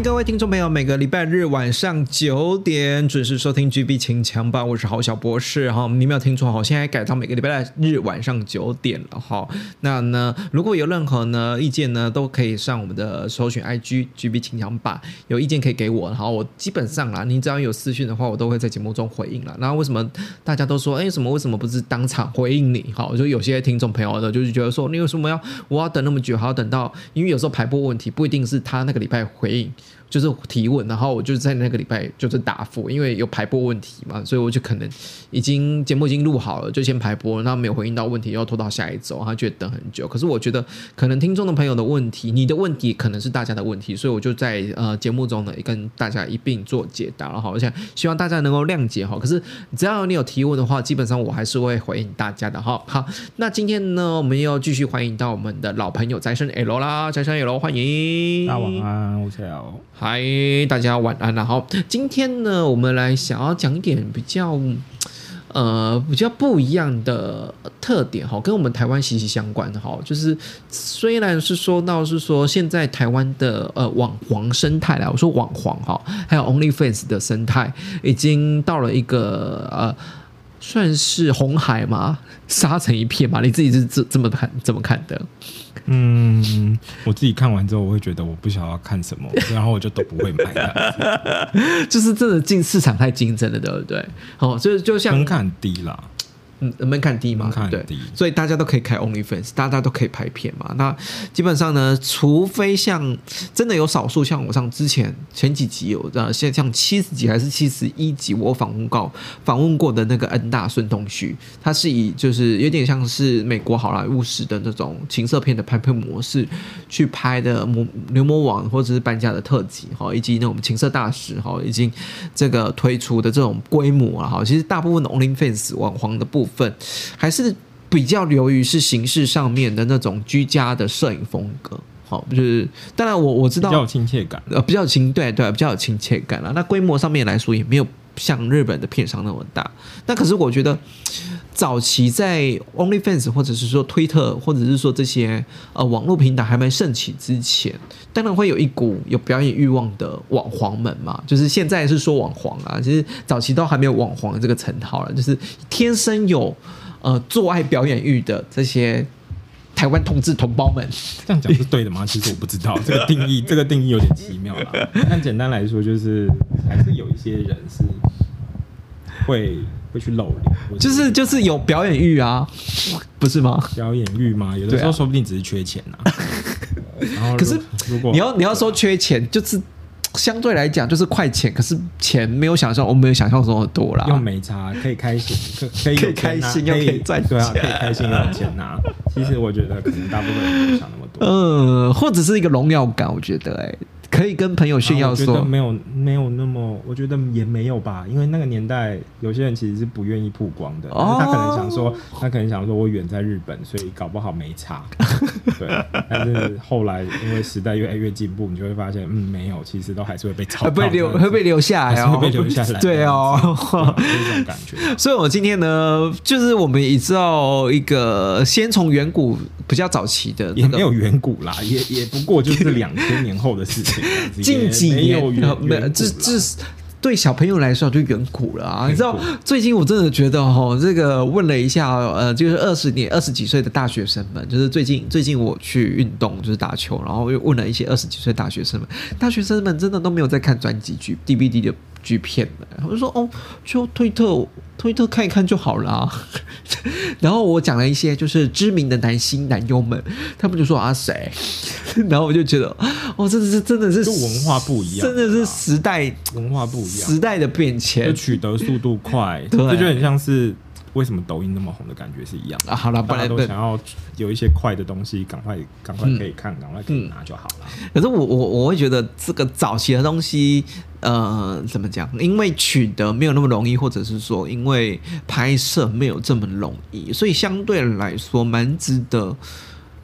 欢迎各听众朋友，每个礼拜日晚上九点准时收听 GB 清枪吧，我是郝小博士哈，你没有听错哈，现在改到每个礼拜日晚上九点了哈。那呢，如果有任何呢意见呢，都可以上我们的搜寻 IG GB 清枪吧，有意见可以给我，好，我基本上啦，你只要有私讯的话，我都会在节目中回应了。然后为什么大家都说，哎，什么为什么不是当场回应你？好，就有些听众朋友呢，就是觉得说，你为什么要我要等那么久，还要等到，因为有时候排播问题不一定是他那个礼拜回应。就是提问，然后我就在那个礼拜就是答复，因为有排播问题嘛，所以我就可能已经节目已经录好了，就先排播，那没有回应到问题，要拖到下一周，他觉得等很久。可是我觉得可能听众的朋友的问题，你的问题可能是大家的问题，所以我就在呃节目中呢跟大家一并做解答然后我想希望大家能够谅解哈。可是只要你有提问的话，基本上我还是会回应大家的哈。好，那今天呢，我们又继续欢迎到我们的老朋友再生 L 啦，再生 L 欢迎，大家晚安，我是 L。嗨，大家晚安了。好，今天呢，我们来想要讲一点比较，呃，比较不一样的特点哈，跟我们台湾息息相关的哈。就是虽然是说到是说现在台湾的呃网黄生态啦，我说网黄哈，还有 OnlyFans 的生态，已经到了一个呃，算是红海嘛，杀成一片嘛。你自己是这这么看怎么看的？嗯，我自己看完之后，我会觉得我不想要看什么，然后我就都不会买了。就是真的进市场太竞争了，对不对？哦，就就像门槛低啦，嗯，门槛低嘛，对，所以大家都可以开 OnlyFans，大家都可以拍片嘛。那基本上呢，除非像真的有少数，像我上之前前几集有呃，现在像七十集还是七十一集，我访问过访问过的那个恩大孙东旭，他是以就是有点像是美国好莱坞式的那种情色片的拍片模式去拍的魔牛魔王或者是搬家的特辑哈，以及那种情色大使哈，已经这个推出的这种规模啊哈，其实大部分的 OnlyFans 网黄的部分还是比较流于是形式上面的那种居家的摄影风格。好，就是当然我我知道比较有亲切感。呃，比较亲，对对，比较有亲切感了。那规模上面来说，也没有像日本的片商那么大。那可是我觉得，早期在 OnlyFans 或者是说推特，或者是说这些呃网络平台还没盛起之前，当然会有一股有表演欲望的网黄们嘛。就是现在是说网黄啊，其实早期都还没有网黄这个称号了，就是天生有呃做爱表演欲的这些。台湾同志同胞们，这样讲是对的吗？其实我不知道 这个定义，这个定义有点奇妙啦。但简单来说，就是还是有一些人是会会去露脸，就是就是有表演欲啊，不是吗？表演欲嘛。有的时候说不定只是缺钱呐。然后，可是如果你要你要说缺钱，就是相对来讲就是快钱，可是钱没有想象我没有想象中的多啦。又没差，可以开心，可可以开心又可以赚对啊，钱可以开心又有钱拿。其实我觉得可能大部分人没有想那么多。嗯，或者是一个荣耀感，我觉得哎、可以跟朋友炫耀说，没有没有那么，我觉得也没有吧，因为那个年代有些人其实是不愿意曝光的，哦他可能想说，他可能想说我远在日本，所以搞不好没差，对。但是后来因为时代越来越进步，你就会发现，嗯，没有，其实都还是会被炒，会被留会被留下来会被留下来，对哦。就是这种感觉。所以，我今天呢，就是我们也知道一个，先从远古比较早期的、那个，也没有远古啦，也也不过就是两千年后的事情，近几年没有，这啦这对小朋友来说就远古了啊！你知道，最近我真的觉得哈，这个问了一下，呃，就是二十年、二十几岁的大学生们，就是最近最近我去运动，就是打球，然后又问了一些二十几岁大学生们，大学生们真的都没有在看专辑剧 DVD 的剧片的，他们说哦，就推特推特看一看就好啦。然后我讲了一些就是知名的男星男优们，他们就说啊谁，然后我就觉得哦，真的是真的是文化不一样真的是时代文化不一样，时代的变就迁。取得速度快，这就很像是为什么抖音那么红的感觉是一样的。啊，好了，不大家都想要有一些快的东西，赶快赶快可以看，赶快可以拿就好了。可是我我我会觉得这个早期的东西，呃，怎么讲？因为取得没有那么容易，或者是说因为拍摄没有这么容易，所以相对来说蛮值得。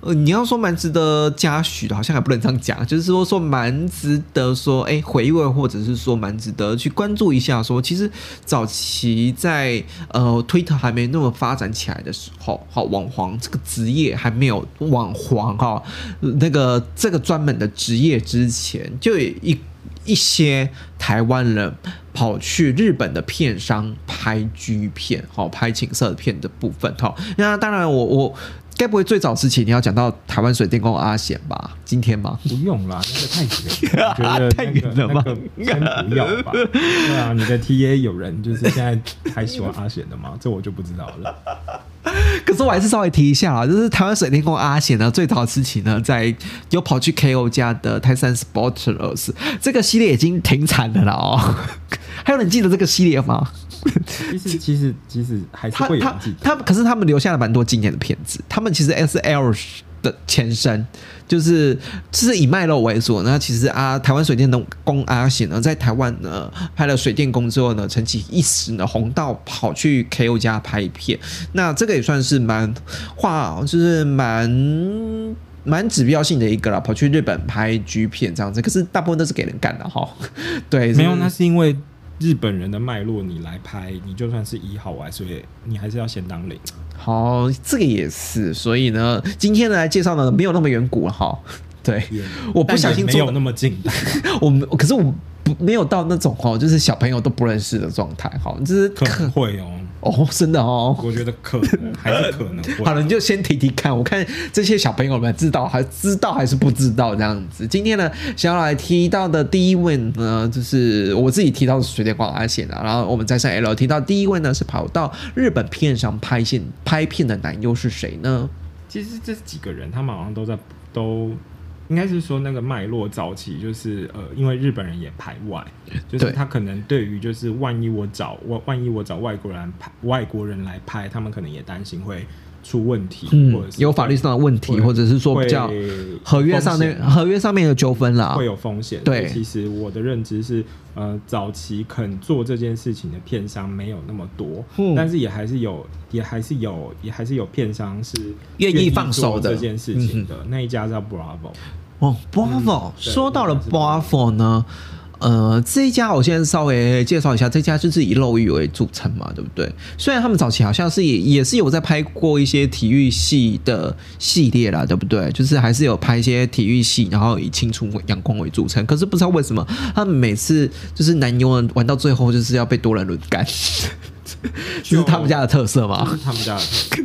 呃，你要说蛮值得嘉许的，好像还不能这样讲，就是说说蛮值得说，哎，回味，或者是说蛮值得去关注一下。说其实早期在呃推特还没那么发展起来的时候，好网黄这个职业还没有网黄哈、那个这个专门的职业之前，就有一一些台湾人跑去日本的片商拍 G 片，好、拍情色片的部分哈、那当然我，我该不会最早时期你要讲到台湾水电工阿贤吧？今天吗？不用啦，那个太远了，我觉得太远了吗先不要吧。对啊，你的 TA 有人就是现在还喜欢阿贤的吗？这我就不知道了。可是我还是稍微提一下啊，就是台湾水电工阿贤呢，最早时期呢，在有跑去 KO 家的泰山 Sporters 这个系列已经停产了啦哦。还有人记得这个系列吗？其实其实其实还是他他会有人记得。他，可是他们留下了蛮多经典的片子。他们其实 S L 的前身就是就是以卖肉为主。那其实啊，台湾水电工阿贤呢，在台湾呢拍了水电工之后呢，成绩一时呢红到跑去 K O 家拍片。那这个也算是蛮话，就是蛮。蛮指标性的一个啦，跑去日本拍 G 片这样子，可是大部分都是给人干的哈。对，没有，那是因为日本人的脉络，你来拍，你就算是一号外，所以你还是要先当零。好，这个也是，所以呢，今天来介绍呢没有那么远古了哈。对，我不小心做但也没有那么近，我们可是我不没有到那种哦，就是小朋友都不认识的状态哈，就是会哦。哦，真的哦。我觉得可能还是可能会。好了，你就先提提看，我看这些小朋友们知道还知道还是不知道这样子。今天呢，想要来提到的第一位呢，就是我自己提到的水电光阿贤啊，然后我们再上 L 提到第一位呢是跑到日本片上拍线拍片的男优是谁呢？其实这几个人，他们好像都在都。应该是说那个脉络早期就是呃，因为日本人也排外，就是他可能对于就是万一我找万万一我找外国人拍外国人来拍，他们可能也担心会出问题，或者嗯，是有法律上的问题，或者是说比较合约上面合约上面的纠纷啦。会。有风险。对。其实我的认知是，呃，早期肯做这件事情的片商没有那么多，嗯。但是也还是有，也还是有，也还是有片商是愿意放手的。做这件事情的。那一家叫 Bravo，哦，Bravo，、嗯说到了 Bravo 呢，呃，这一家我先稍微介绍一下，这家就是以肉欲为著称嘛，对不对？虽然他们早期好像是也也是有在拍过一些体育系的系列啦，对不对？就是还是有拍一些体育系，然后以青春阳光为著称。可是不知道为什么，他们每次就是男优玩到最后就是要被多人轮干，这是他们家的特色这嘛？他们家的特色。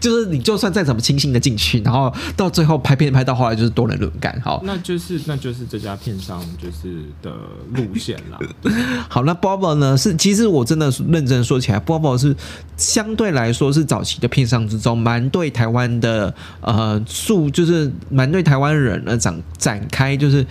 就是你就算再怎么清新的进去，然后到最后拍片拍到后来就是多人轮干，好。那就是那就是这家片商就是的路线啦。好，那 Bobo 呢？是其实我真的是认真说起来，Bobo 是相对来说是早期的片商之中，蛮对台湾的呃素，就是蛮对台湾人呢展展开就是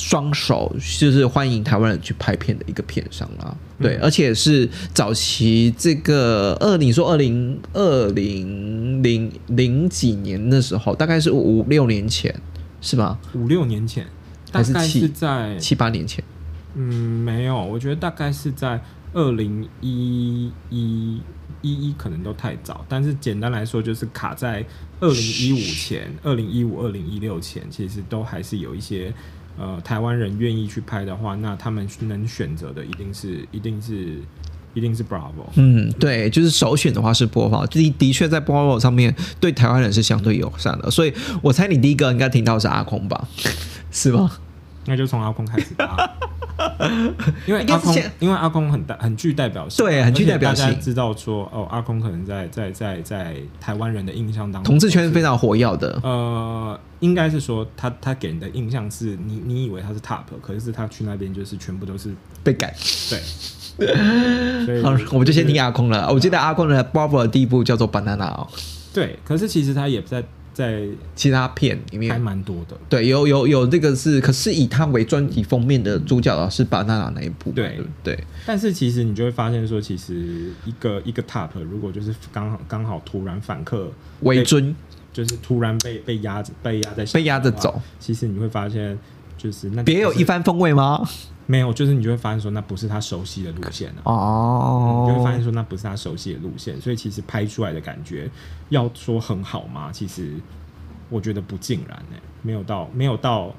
双手，就是欢迎台湾人去拍片的一个片商啦。对，而且是早期这个二，你说二零二零零零几年的时候，大概是五六年前，是吧？五六年前，大概是在七八年前。嗯，没有，我觉得大概是在二零一一一一，可能都太早。但是简单来说，就是卡在二零一五前、二零一五、二零一六前，其实都还是有一些呃台湾人愿意去拍的话，那他们能选择的一定是一定是一定是 Bravo。嗯，对，就是首选的话是播放，的的确在 Bravo 上面对台湾人是相对友善的，所以我猜你第一个应该听到是阿空吧？是吗？那就从阿空开始吧，因为阿空因为阿空很大很具代表性，对很具代表性知道说，哦，阿空可能在在在在台湾人的印象当中，同志圈是非常活跃的，呃，应该是说他他给人的印象是你你以为他是 top，可是他去那边就是全部都是被改。对，所以好，我们就先听阿空了。我记得阿空的 Bravo 的第一部叫做 Banana 哦。对，可是其实他也在在其他片里面还，蛮多的。对，有有有这个是，可是以他为专辑封面的主角是 banana 那一部，对对？但是其实你就会发现说，其实一个一个 top 如果就是刚好刚好突然反客为尊就是突然被被压着被压在被压着走，其实你会发现就是那别有一番风味吗？没有，就是你就会发现说那不是他熟悉的路线啊。哦，你就会发现说那不是他熟悉的路线，所以其实拍出来的感觉，要说很好吗？其实我觉得不尽然呢、没有到没有到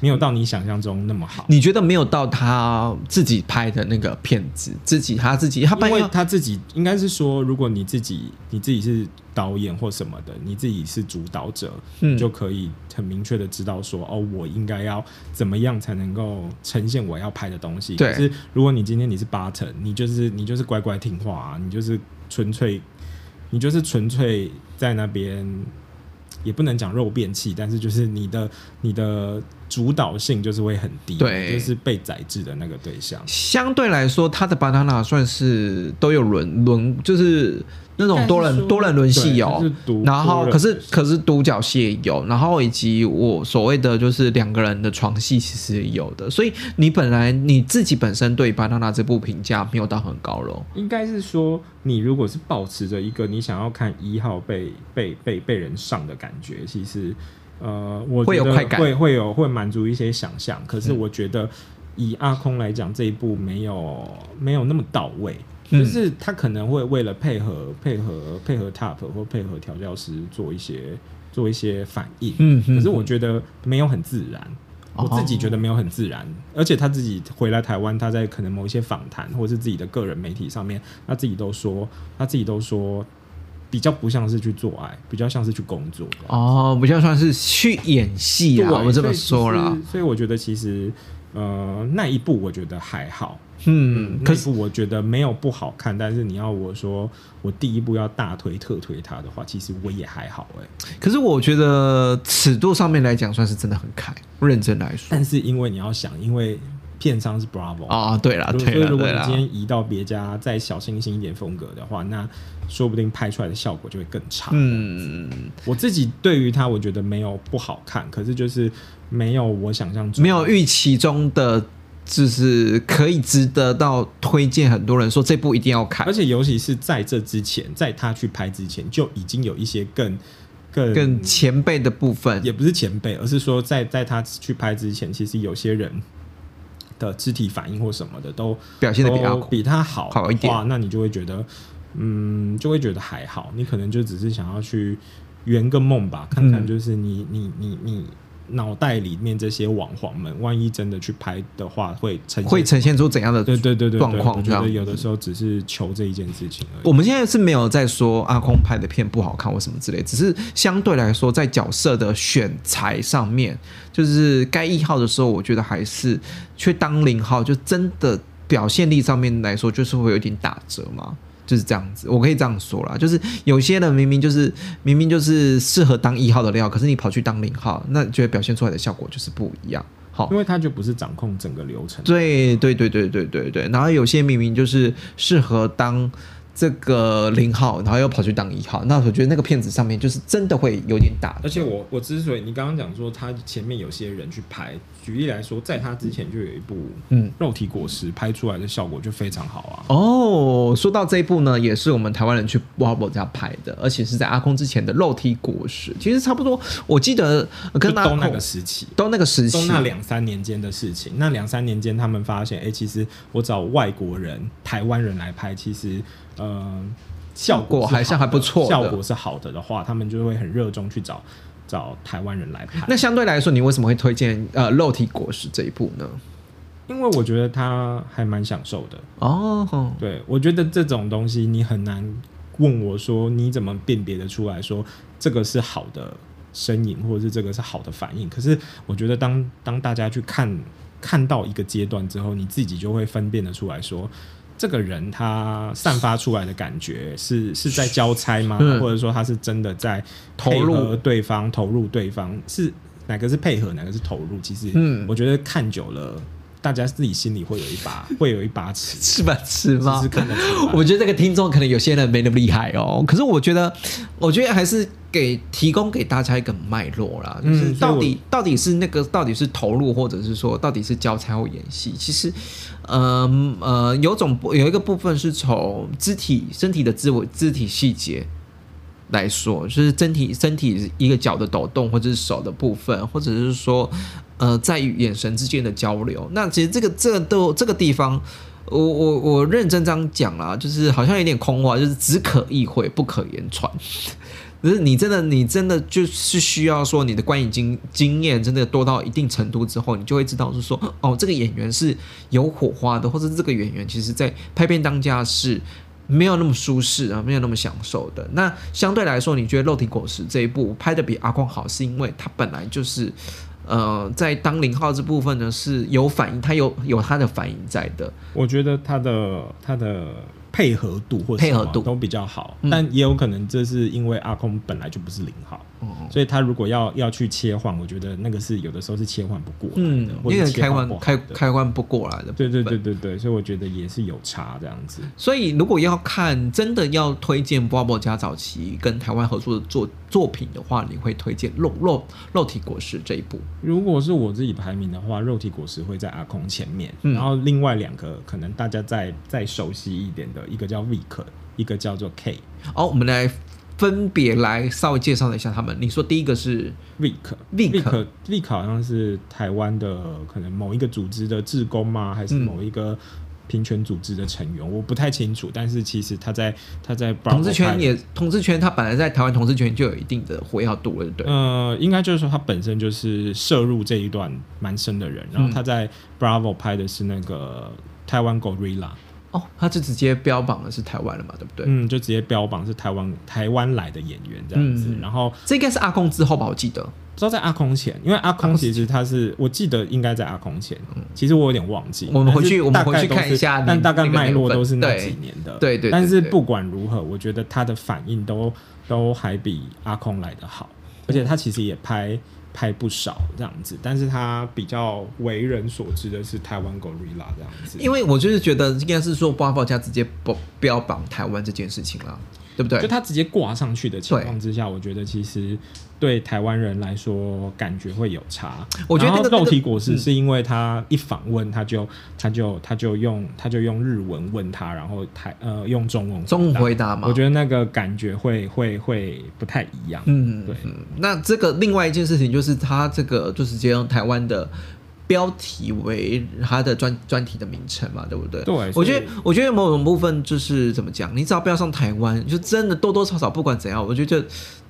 没有到你想象中那么好。你觉得没有到他自己拍的那个片子，自己他自己他拍因为他自己应该是说，如果你自己你自己是导演或什么的，你自己是主导者，嗯就可以很明确的知道说，哦，我应该要怎么样才能够呈现我要拍的东西。对可是如果你今天你是八成，你就是你就是乖乖听话、啊，你就是纯粹，你就是纯粹在那边。也不能讲肉便器，但是就是你的你的主导性就是会很低，对。就是被宰制的那个对象。相对来说，他的 banana 算是都有轮轮，就是那种多人多人轮戏有。就是，然后可是可是独角戏也有，然后以及我所谓的就是两个人的床戏其实也有的，所以你本来你自己本身对 banana 这部评价没有到很高咯。应该是说，你如果是保持着一个你想要看一号被被被被人上的感觉，其实呃，我觉得会有快感会会有会满足一些想象。可是嗯我觉得以阿空来讲，这一部没有没有那么到位。嗯就是他可能会为了配合配合配合 TOP 或配合调教师做一些做一些反应，嗯可是我觉得没有很自然，哦我自己觉得没有很自然，而且他自己回来台湾，他在可能某一些访谈或者是自己的个人媒体上面，他自己都说，他自己都说比较不像是去做爱，比较像是去工作。哦，比较算是去演戏啊，对我这么说啦实。所以我觉得其实呃那一部我觉得还好，嗯，可是部我觉得没有不好看，但是你要我说我第一部要大推特推它的话，其实我也还好哎、可是我觉得尺度上面来讲，算是真的很开，认真来说。但是因为你要想，因为片商是 Bravo 啊，对了，所以如果你。今天移到别家再小清新一点风格的话，那说不定拍出来的效果就会更差。嗯，我自己对于它，我觉得没有不好看，可是就是没有我想象中没有预期中的，就是可以值得到推荐。很多人说这部一定要看而，且尤其是在这之前，在他去拍之前，就已经有一些更更更前辈的部分也不是前辈，而是说在在他去拍之前，其实有些人的肢体反应或什么的都表现的比阿都孔比他好好一点哇，那你就会觉得，嗯，就会觉得还好。你可能就只是想要去圆个梦吧，看看嗯就是你、你你你脑袋里面这些网黄们，万一真的去拍的话，会呈现会呈现出怎样的对对对对对状况我觉得有的时候只是求这一件事情而已。我们现在是没有在说阿空拍的片不好看或什么之类，只是相对来说在角色的选材上面，就是该一号的时候，我觉得还是去当零号，就真的表现力上面来说，就是会有一点打折嘛。就是这样子，我可以这样说啦，就是有些人明明就是明明就是适合当一号的料，可是你跑去当零号，那觉得表现出来的效果就是不一样。好。因，为他就不是掌控整个流程，对对对对对对对，然后有些明明就是适合当这个零号，然后又跑去当一号，那我觉得那个片子上面就是真的会有点打。而且我我之所以你刚刚讲说他前面有些人去拍，举例来说，在他之前就有一部嗯。肉体果实拍出来的效果就非常好啊。哦，说到这一部呢，也是我们台湾人去 w a b o 家拍的，而且是在阿空之前的肉体果实，其实差不多，我记得呃跟阿那个时期，都那个时期，都那两三年间的事情。那两三年间，他们发现，哎、其实我找外国人、台湾人来拍，其实呃效果还是还不错效果是好的的话，他们就会很热衷去找找台湾人来拍。那相对来说，你为什么会推荐呃肉体果实这一部呢？因为我觉得他还蛮享受的。哦，对，我觉得这种东西你很难问我说你怎么辨别的出来说这个是好的身影，或者是这个是好的反应。可是我觉得当当大家去看看到一个阶段之后，你自己就会分辨得出来说。这个人他散发出来的感觉是是在交差吗？嗯或者说他是真的在投入对方、投入对方？是哪个是配合，哪个是投入？其实，嗯我觉得看久了，大家自己心里会有一把会有一把尺，是吧？是吗？是看得出来。我觉得这个听众可能有些人没那么厉害哦，可是我觉得，我觉得还是给提供给大家一个脉络啦，就嗯是到底到底是那个到底是投入，或者是说到底是教材或演戏，其实，呃呃，有种有一个部分是从肢体身体的肢体肢体细节。来说，就是身体身体一个脚的抖动，或者是手的部分，或者是说，呃，在于眼神之间的交流。那其实这个这个都这个地方，我我我认真这样讲啦，就是好像有点空话，就是只可意会不可言传。可是你真的你真的就是需要说你的观影经经验真的多到一定程度之后，你就会知道是说哦，这个演员是有火花的，或者这个演员其实在拍片当家是。没有那么舒适啊，没有那么享受的。那相对来说，你觉得《肉体果实》这一部拍的比阿光好，是因为它本来就是，呃，在当零号这部分呢是有反应，它有有它的反应在的。我觉得他的他的配合度或者配合度都比较好，嗯但也有可能这是因为阿空本来就不是零号，嗯所以他如果要要去切换，我觉得那个是有的时候是切换不过来嗯的，，或因为开关开开关不过来的。对对对。对对，所以我觉得也是有差这样子。所以如果要看真的要推荐波波家早期跟台湾合作的作作品的话，你会推荐《肉肉肉体果实》这一部。如果是我自己排名的话，肉体果实会在阿空前面，嗯然后另外两个可能大家再再熟悉一点的，一个叫 Vic，一个叫做 K。好，我们来分别来稍微介绍一下他们。你说第一个是 Vic Vic Vic 好像是台湾的可能某一个组织的志工吗？还是嗯某一个平权组织的成员？我不太清楚。但是其实他在他在同志圈也，同志圈他本来在台湾同志圈就有一定的活跃度了，对？呃，应该就是说他本身就是涉入这一段蛮深的人，然后他在 Bravo 拍的是那个台湾 Gorilla，哦，他就直接标榜的是台湾了嘛，对不对？嗯，就直接标榜是台湾台湾来的演员这样子。嗯然后这应该是阿空之后吧，我记得。知道在阿空前，因为阿空其实他是我记得应该在阿空前，其实我有点忘记。嗯我们回去我们回去看一下但大概脉络都是那几年的。对对对对但是不管如何，我觉得他的反应都都还比阿空来的好，而且他其实也拍拍不少这样子，但是他比较为人所知的是台湾 Gorilla 这样子。因为我就是觉得应该是说八宝家直接标标榜台湾这件事情了，对不对？就他直接挂上去的情况之下，我觉得其实对台湾人来说感觉会有差。我觉得那肉体果实嗯是因为他一访问，他就他就他就用他就用日文问他，然后台呃用中文中文回答嘛，我觉得那个感觉会会会不太一样。嗯，对嗯，那这个另外一件事情就是，他这个就直接用台湾的标题为他的专专题的名称嘛，对不对？对我觉得我觉得某种部分就是怎么讲，你只要不要上台湾，就真的多多少少不管怎样，我觉得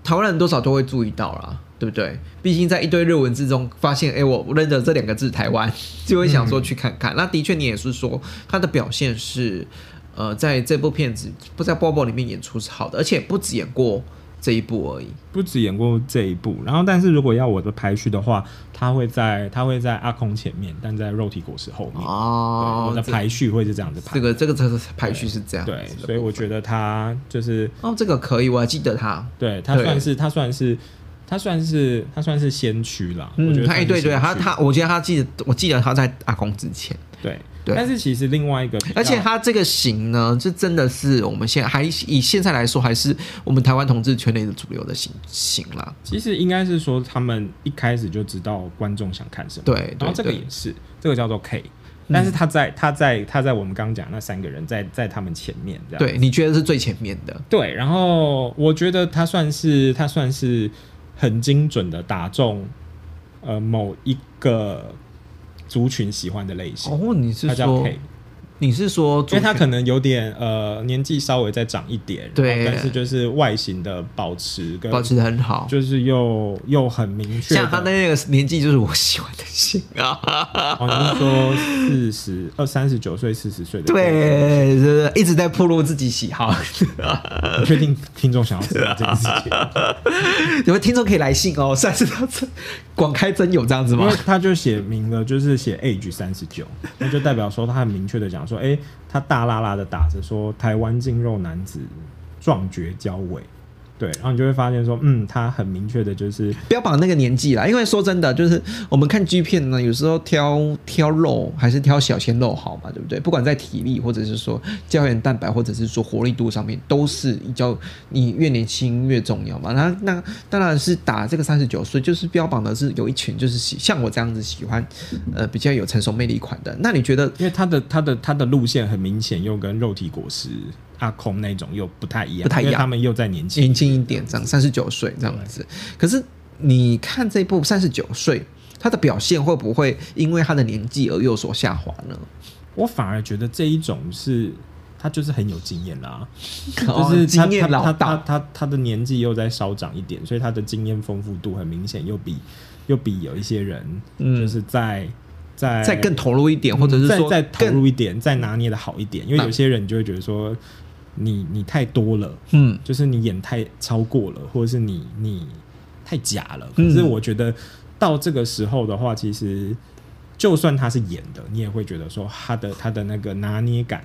台湾人多少都会注意到啦，对不对？毕竟在一堆日文字中发现，哎，我认得这两个字台湾，就会想说去看看。那的确，你也是说他的表现是，呃，在这部片子不在《Bobo》里面演出是好的，而且不止演过这一部而已。不止演过这一部，然后但是如果要我的排序的话，他会在他会在阿空前面，但在肉体果实后面。哦对，我的排序会是这样子排。这个这个这个排序是这样对，，所以我觉得他就是哦，这个可以，我还记得他。对他算是他算是他算是他算是先驱啦。我嗯，觉得他哎对对，他他，我记得他记得，我记得他在阿空之前，对对但是其实另外一个，而且他这个型呢，这真的是我们现在还以现在来说，还是我们台湾同志圈内的主流的型型啦。其实应该是说他们一开始就知道观众想看什么，对对然后这个也是这个叫做 K。但是他在他在他在我们刚刚讲那三个人在在他们前面这样对，你觉得是最前面的？对，然后我觉得他算是他算是很精准的打中呃某一个族群喜欢的类型，哦，你是他叫说 K，你是说因为他可能有点呃年纪稍微再长一点，对但是就是外形的保持跟保持的很好，就是又又很明确的，像他的那个年纪，就是我喜欢的型啊。哦，你是说四十二三十九岁四十岁的，，对，就是一直在暴露自己喜好。你确定听众想要知道这件事情？有位听众可以来信哦，算是他这广开真有这样子吗因为？他就写明了，就是写 age 三十九，那就代表说他很明确的讲说，哎、他大拉拉的打着说台湾精肉男子壮绝交尾，对，然后你就会发现说，嗯，他很明确的就是标榜那个年纪啦。因为说真的，就是我们看 G 片呢，有时候挑挑肉还是挑小鲜肉好嘛，对不对？不管在体力或者是说胶原蛋白或者是说活力度上面，都是比较你越年轻越重要嘛。那那当然是打这个三十九岁，就是标榜的是有一群就是喜像我这样子喜欢呃比较有成熟魅力款的。那你觉得？因为他的他的他的路线很明显，又跟肉体果实。阿空那种又不太一样，不太一样，他们又在年轻年轻一点，这样三十九岁这样子。可是你看这部三十九岁，他的表现会不会因为他的年纪而有所下滑呢？我反而觉得这一种是他就是很有经验啦，就是经验老他，他他的年纪又在稍长一点，所以他的经验丰富度很明显，又比又比有一些人，就是在在再更投入一点，或者是说再投入一点，再拿捏的好一点，因为有些人就会觉得说。你你太多了，嗯，就是你演太超过了，或者是你你太假了。可是我觉得到这个时候的话，其实就算他是演的，你也会觉得说他的他的那个拿捏感、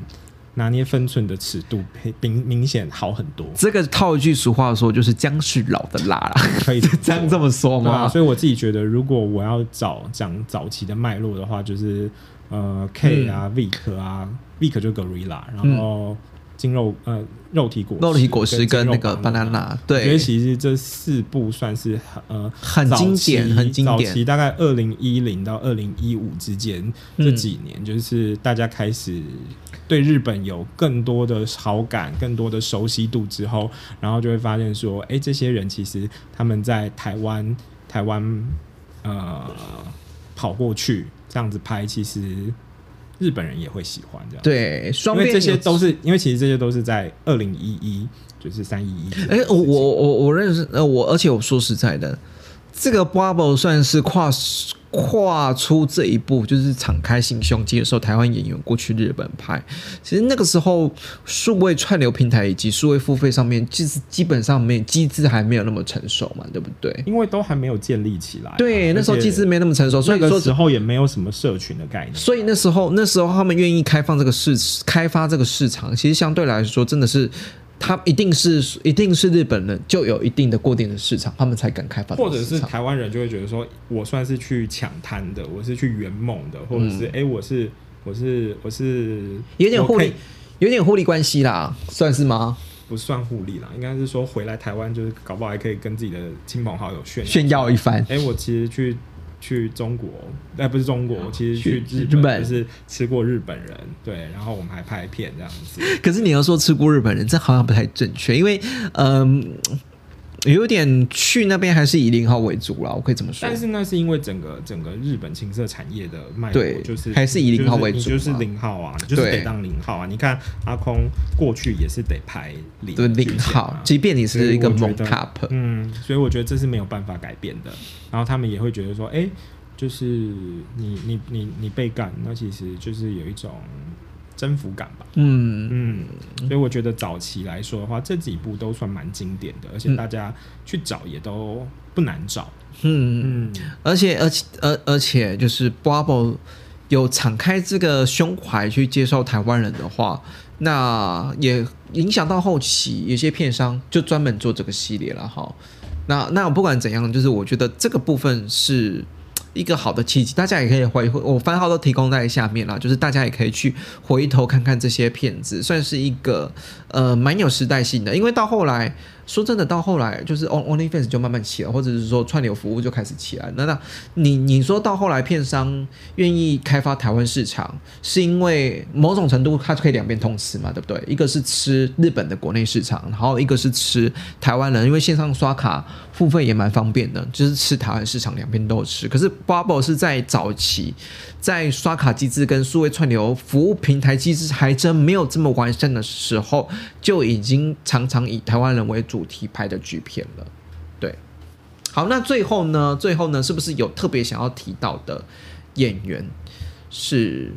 拿捏分寸的尺度明明显好很多。这个套一句俗话说，就是姜是老的辣了，可以 这样这么说吗？所以我自己觉得，如果我要找讲早期的脉络的话，就是呃 K 啊，Vic 啊，Vic 就 Gorilla，然后。精肉呃，肉体果肉体果实跟那个 banana，对，因为其实这四部算是呃很经典，很经典。早期大概二零一零到二零一五之间这几年，就是大家开始对日本有更多的好感、更多的熟悉度之后，然后就会发现说，哎，这些人其实他们在台湾台湾呃跑过去这样子拍，其实。日本人也会喜欢这样，对，因为这些都是因为其实这些都是在二零一一，就是三一一。哎，我我我我认识呃，我而且我说实在的，这个 Bubble 算是跨。跨出这一步，就是敞开心胸接受台湾演员过去日本拍。其实那个时候，数位串流平台以及数位付费上面，其实基本上没机制还没有那么成熟嘛，对不对？因为都还没有建立起来。对，那时候机制没那么成熟，所以那个时候也没有什么社群的概念。所以那时候，那时候他们愿意开放这个市，开发这个市场，其实相对来说真的是。他一定是一定是日本人就有一定的固定的市场，他们才敢开发。或者是台湾人就会觉得说，我算是去抢滩的，我是去圆梦的，或者是哎，我是我是我是有点互利，有点互利关系啦，算是吗？不算互利啦，应该是说回来台湾就是搞不好还可以跟自己的亲朋好友炫炫耀一番。哎，我其实去。去中国，哎，不是中国，其实去日本就是吃过日本人，对，然后我们还拍片这样子。可是你要说吃过日本人，这好像不太正确，因为，嗯。有点去那边还是以零号为主了，我可以这么说。但是那是因为整个整个日本情色产业的脉络，就是还是以零号为主，就是零号啊，就是得当零号啊。你看阿空过去也是得排零零号，即便你是一个猛 cup，嗯，所以我觉得这是没有办法改变的。然后他们也会觉得说，哎，就是你你你你被干，那其实就是有一种。征服感吧，嗯嗯，所以我觉得早期来说的话，这几部都算蛮经典的，而且大家去找也都不难找，嗯嗯，而且而且而而且就是 Bubble 有敞开这个胸怀去接受台湾人的话，那也影响到后期有些片商就专门做这个系列了哈。那那不管怎样，就是我觉得这个部分是。一个好的契机，大家也可以回我番号都提供在下面了，就是大家也可以去回头看看这些片子，算是一个呃蛮有时代性的，因为到后来。说真的，到后来就是 on onlyfans 就慢慢起来，或者是说串流服务就开始起来。那那你你说到后来，片商愿意开发台湾市场，是因为某种程度它可以两边通吃嘛，对不对？一个是吃日本的国内市场，然后一个是吃台湾人，因为线上刷卡付费也蛮方便的，就是吃台湾市场两边都有吃。可是 Bubble 是在早期，在刷卡机制跟数位串流服务平台机制还真没有这么完善的时候，就已经常常以台湾人为主。主题拍的剧片了，对，好，那最后呢？最后呢？是不是有特别想要提到的演员是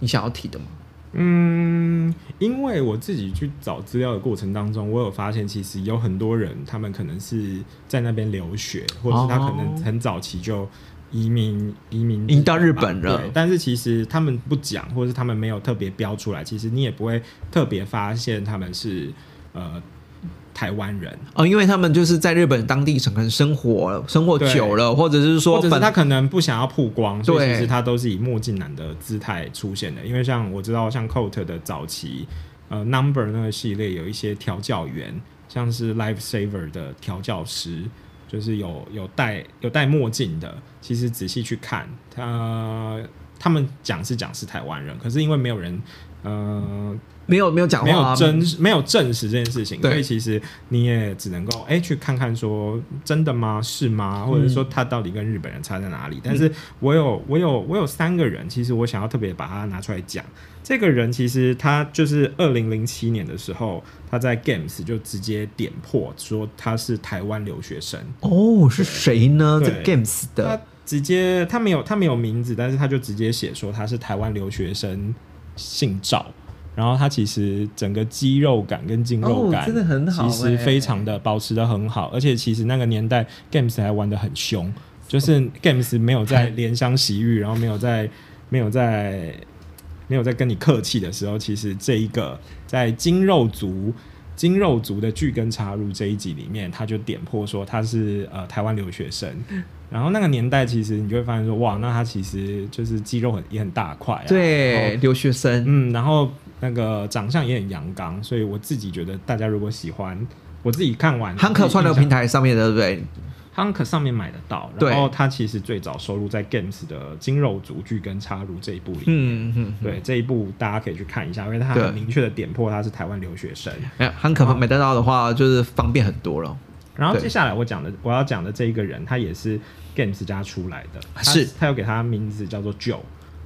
你想要提的吗？嗯，因为我自己去找资料的过程当中，我有发现，其实有很多人，他们可能是在那边留学，或者是他可能很早期就移民移民移到日本了，但是其实他们不讲，或者是他们没有特别标出来，其实你也不会特别发现他们是呃。台湾人，哦，因为他们就是在日本当地可能生活生活久了，或者是说或者是他可能不想要曝光，所以其实他都是以墨镜男的姿态出现的。因为像我知道，像 Coat 的早期呃 Number 那个系列有一些调教员，像是 Life Saver 的调教师，就是有有戴有戴墨镜的。其实仔细去看，他他们讲是讲是台湾人，可是因为没有人呃没有没有讲没话啊，有真没有证实这件事情，所以其实你也只能够哎、去看看说真的吗？是吗？或者说他到底跟日本人差在哪里？但是我有我有我有三个人，其实我想要特别把它拿出来讲。这个人其实他就是二零零七年的时候，他在 Games 就直接点破说他是台湾留学生，哦，是谁呢？对这 Games 他的直接他没有他没有名字，但是他就直接写说他是台湾留学生，姓赵。然后他其实整个肌肉感跟筋肉感、哦真的很好其实欸非常的保持的很好，而且其实那个年代 Games 还玩的很凶，就是 Games 没有在 怜香惜玉，然后没有在没有在没有在跟你客气的时候，其实这一个在筋肉族。筋肉族的剧根插入这一集里面，他就点破说他是呃台湾留学生，然后那个年代其实你就会发现说哇，那他其实就是肌肉很也很大块、啊，对留学生，嗯，然后那个长相也很阳刚，所以我自己觉得大家如果喜欢，我自己看完汉克串流平台台上面的，对不对？，Hank 上面买得到，然后他其实最早收录在 Games 的精肉足具跟插入这一部里面。嗯嗯，对这一部，大家可以去看一下，因为他对很明确的点破他是台湾留学生。哎，汉克买得到的话，就是方便很多了。然后接下来我讲的，我要讲的这一个人，他也是 Games 家出来的，他是。他有给他名字叫做 Joe，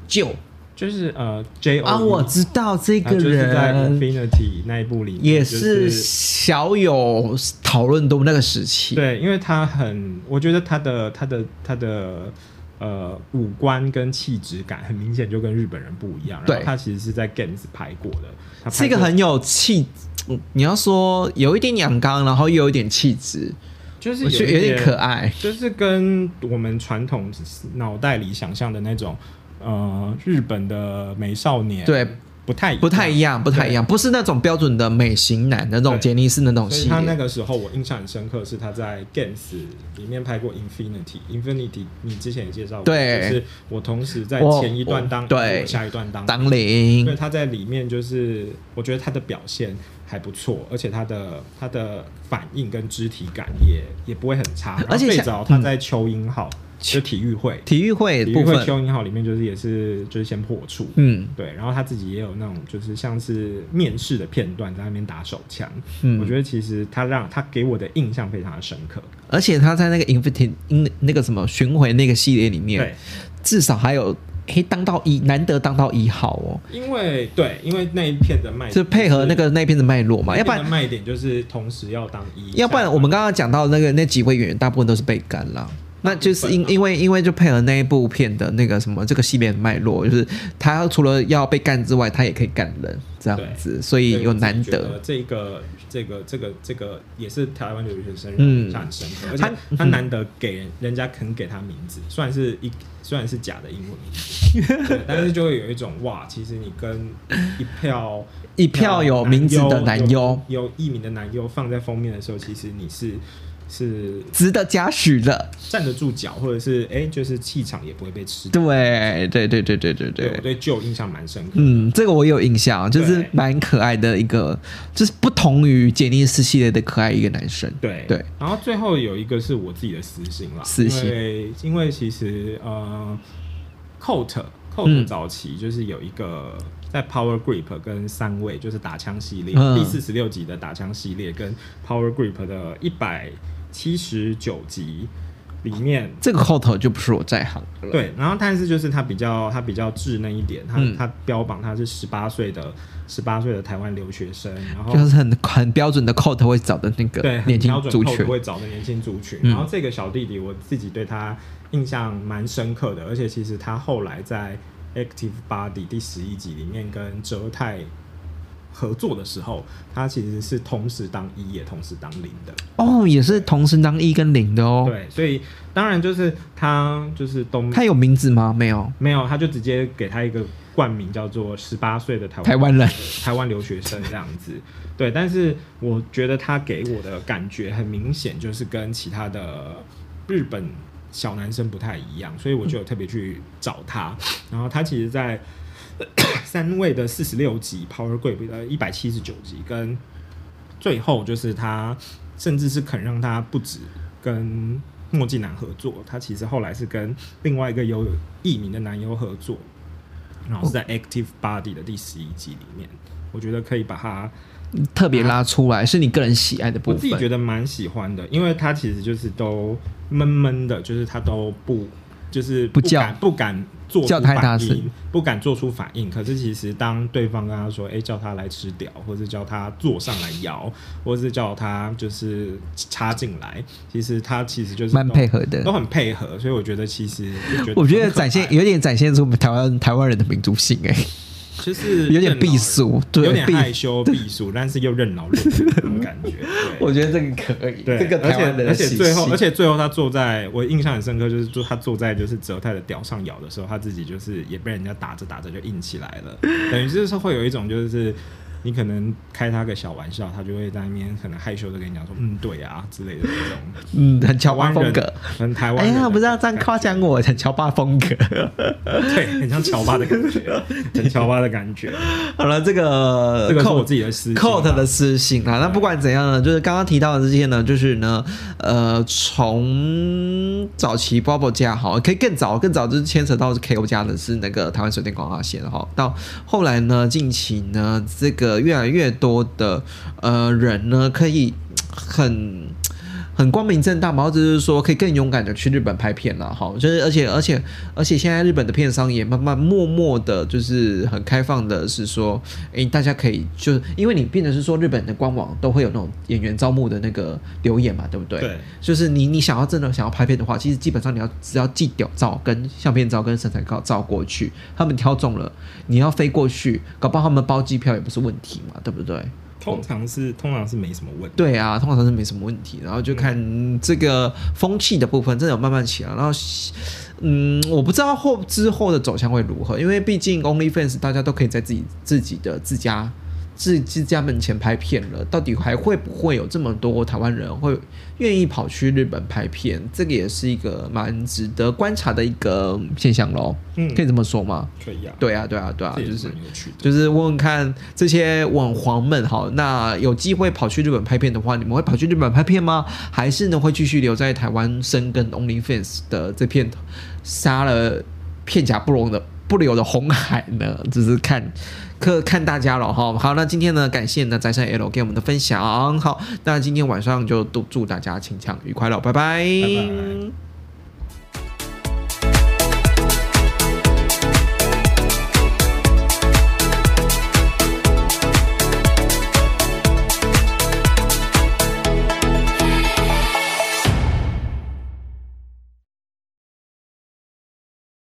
就就是呃 J O 啊，我知道这个人就是在 Infinity 那一部里面，也是小有讨论度那个时期。对，因为他很，我觉得他的他的他的呃五官跟气质感很明显就跟日本人不一样。然对后他其实是在 Games 拍过的，他是一个很有气，嗯你要说有一点阳刚，然后又有一点气质，就是有点可，爱。就是跟我们传统脑袋里想象的那种呃日本的美少年对，不太不太一样，不太一样，不是那种标准的美型男的那种杰尼斯的那种所以他那。个时候我印象很深刻，是他在 Games 里面拍过 Infinity。Infinity 你之前也介绍过，对就是我同时在前一段当对下一段当当零对，他在里面就是我觉得他的表现还不错，而且他的他的反应跟肢体感也也不会很差。最而且像早他在秋英号、就体育会。体育会体育会部分，秋英号里面就是也是就是先破处，嗯。对，然后他自己也有那种就是像是面试的片段在那边打手枪，嗯，我觉得其实他让他给我的印象非常的深刻。而且他在那个 Infinity 那那个什么巡回那个系列里面对，，至少还有可以当到一，难得当到一号哦，因为对，因为那一片的卖点就配合那个那一片的脉络嘛，要不然卖点就是同时要当一，要不然我们刚刚讲到那个那几位演员大部分都是被干啦。那就是因因为因为就配合那一部片的那个什么这个系列的脉络，就是他除了要被干之外，他也可以干人这样子，所以有难得。得这个这个这个这个也是台湾留学生让嗯我印象很深刻，而且他他难得给人人家肯给他名字，虽然是一虽然是假的英文名字，但是就会有一种哇，其实你跟一票一票有名字的男优，有有艺名的男优放在封面的时候，其实你是是值得嘉许的。站得住脚，或者是哎、就是气场也不会被吃掉。对对对对对对对，我对。对旧印象蛮深刻。嗯，这个我有印象，就是对蛮可爱的一个，就是不同于杰尼斯系列的可爱一个男生。对对，然后最后有一个是我自己的私心啦，私心因为因为其实呃，Coat 嗯 Coat 早期就是有一个在 Power Grip 跟三位就是打枪系列、嗯第四十六集的打枪系列跟 Power Grip 的一百七十九集里面。这个后头就不是我在行了。对，然后但是就是他比较他比较稚嫩一点，他、嗯他标榜他是十八岁的十八岁的台湾留学生，然后就是很很标准的 coat 会找的那个对，很年轻族群。会找的年轻族群。嗯然后这个小弟弟，我自己对他印象蛮深刻的，而且其实他后来在《Active Body》第十一集里面跟哲泰合作的时候，他其实是同时当一也同时当零的。哦，也是同时当一跟零的哦。对，所以当然就是他就是都他有名字吗？没有。没有，他就直接给他一个冠名叫做“十八岁的台湾台湾人，台湾留学生”这样子。对，但是我觉得他给我的感觉很明显，就是跟其他的日本小男生不太一样，所以我就有特别去找他。然后他其实，在 三位的四十六集 Power Grip 的一百七十九集，跟最后就是他甚至是肯让他不止跟墨镜男合作，他其实后来是跟另外一个有艺名的男优合作，然后是在 Active Body 的第十一集里面，我觉得可以把它。特别拉出来，是你个人喜爱的部分。我自己觉得蛮喜欢的，因为他其实就是都闷闷的，就是他都不就是不叫敢不敢做叫出太大声不敢做出反应。可是其实当对方跟他说：“哎、叫他来吃屌，或者叫他坐上来摇，或者是叫他就是插进来，其实他其实就是蛮配合的都很配合。所以我觉得其实我觉得展现有点展现出台湾台湾人的民族性、哎，就是有点避俗，对，有点害羞避暑，但是又任劳任怨的那种感觉。我觉得这个可以，对，这个而且而且最后，而且最后他坐在我印象很深刻，就是就他坐在就是泽泰的屌上咬的时候，他自己就是也被人家打着打着就硬起来了，等于就是会有一种就是你可能开他个小玩笑，他就会在那边可能害羞的跟你讲说，嗯，对啊之类的这种 嗯，很乔巴风格。很台湾哎呀，不是要这样夸奖我，很乔巴风格。对，很像乔巴的感觉，很乔巴的感觉。好了，这个这个是我自己的私 Coat 的私信啊。那不管怎样呢，就是刚刚提到的这些呢，就是呢，呃，从早期 Bubble 家哈，可以更早更早就是牵扯到是 KO 家的是那个台湾水电广告线哈，到后来呢，近期呢，这个越来越多的呃人呢，可以很。很光明正大嘛，或者是说可以更勇敢的去日本拍片了哈，就是而且而且而且现在日本的片商也慢慢默默的，就是很开放的，是说，诶，大家可以就因为你变得是说日本的官网都会有那种演员招募的那个留言嘛，对不对？对，就是你你想要真的想要拍片的话，其实基本上你要只要寄屌照、跟相片照、跟身材照照过去，他们挑中了，你要飞过去，搞不好他们包机票也不是问题嘛，对不对？通常是通常是没什么问题。对啊，通常是没什么问题，然后就看这个风气的部分，真的有慢慢起来。然后，嗯，我不知道后之后的走向会如何，因为毕竟 OnlyFans 大家都可以在自己自己的自家自自家门前拍片了，到底还会不会有这么多台湾人会愿意跑去日本拍片？这个也是一个蛮值得观察的一个现象喽。嗯可以这么说吗？可以啊，对啊，对啊，对啊，就是。就是问问看这些网黄们哈，那有机会跑去日本拍片的话，你们会跑去日本拍片吗？还是呢会继续留在台湾生根 OnlyFans 的这片杀了片甲不容的不留的红海呢？只是看。可看大家了哈，好，那今天呢，感谢呢宅山 L 给我们的分享，好，那今天晚上就都祝大家清唱愉快了，拜拜。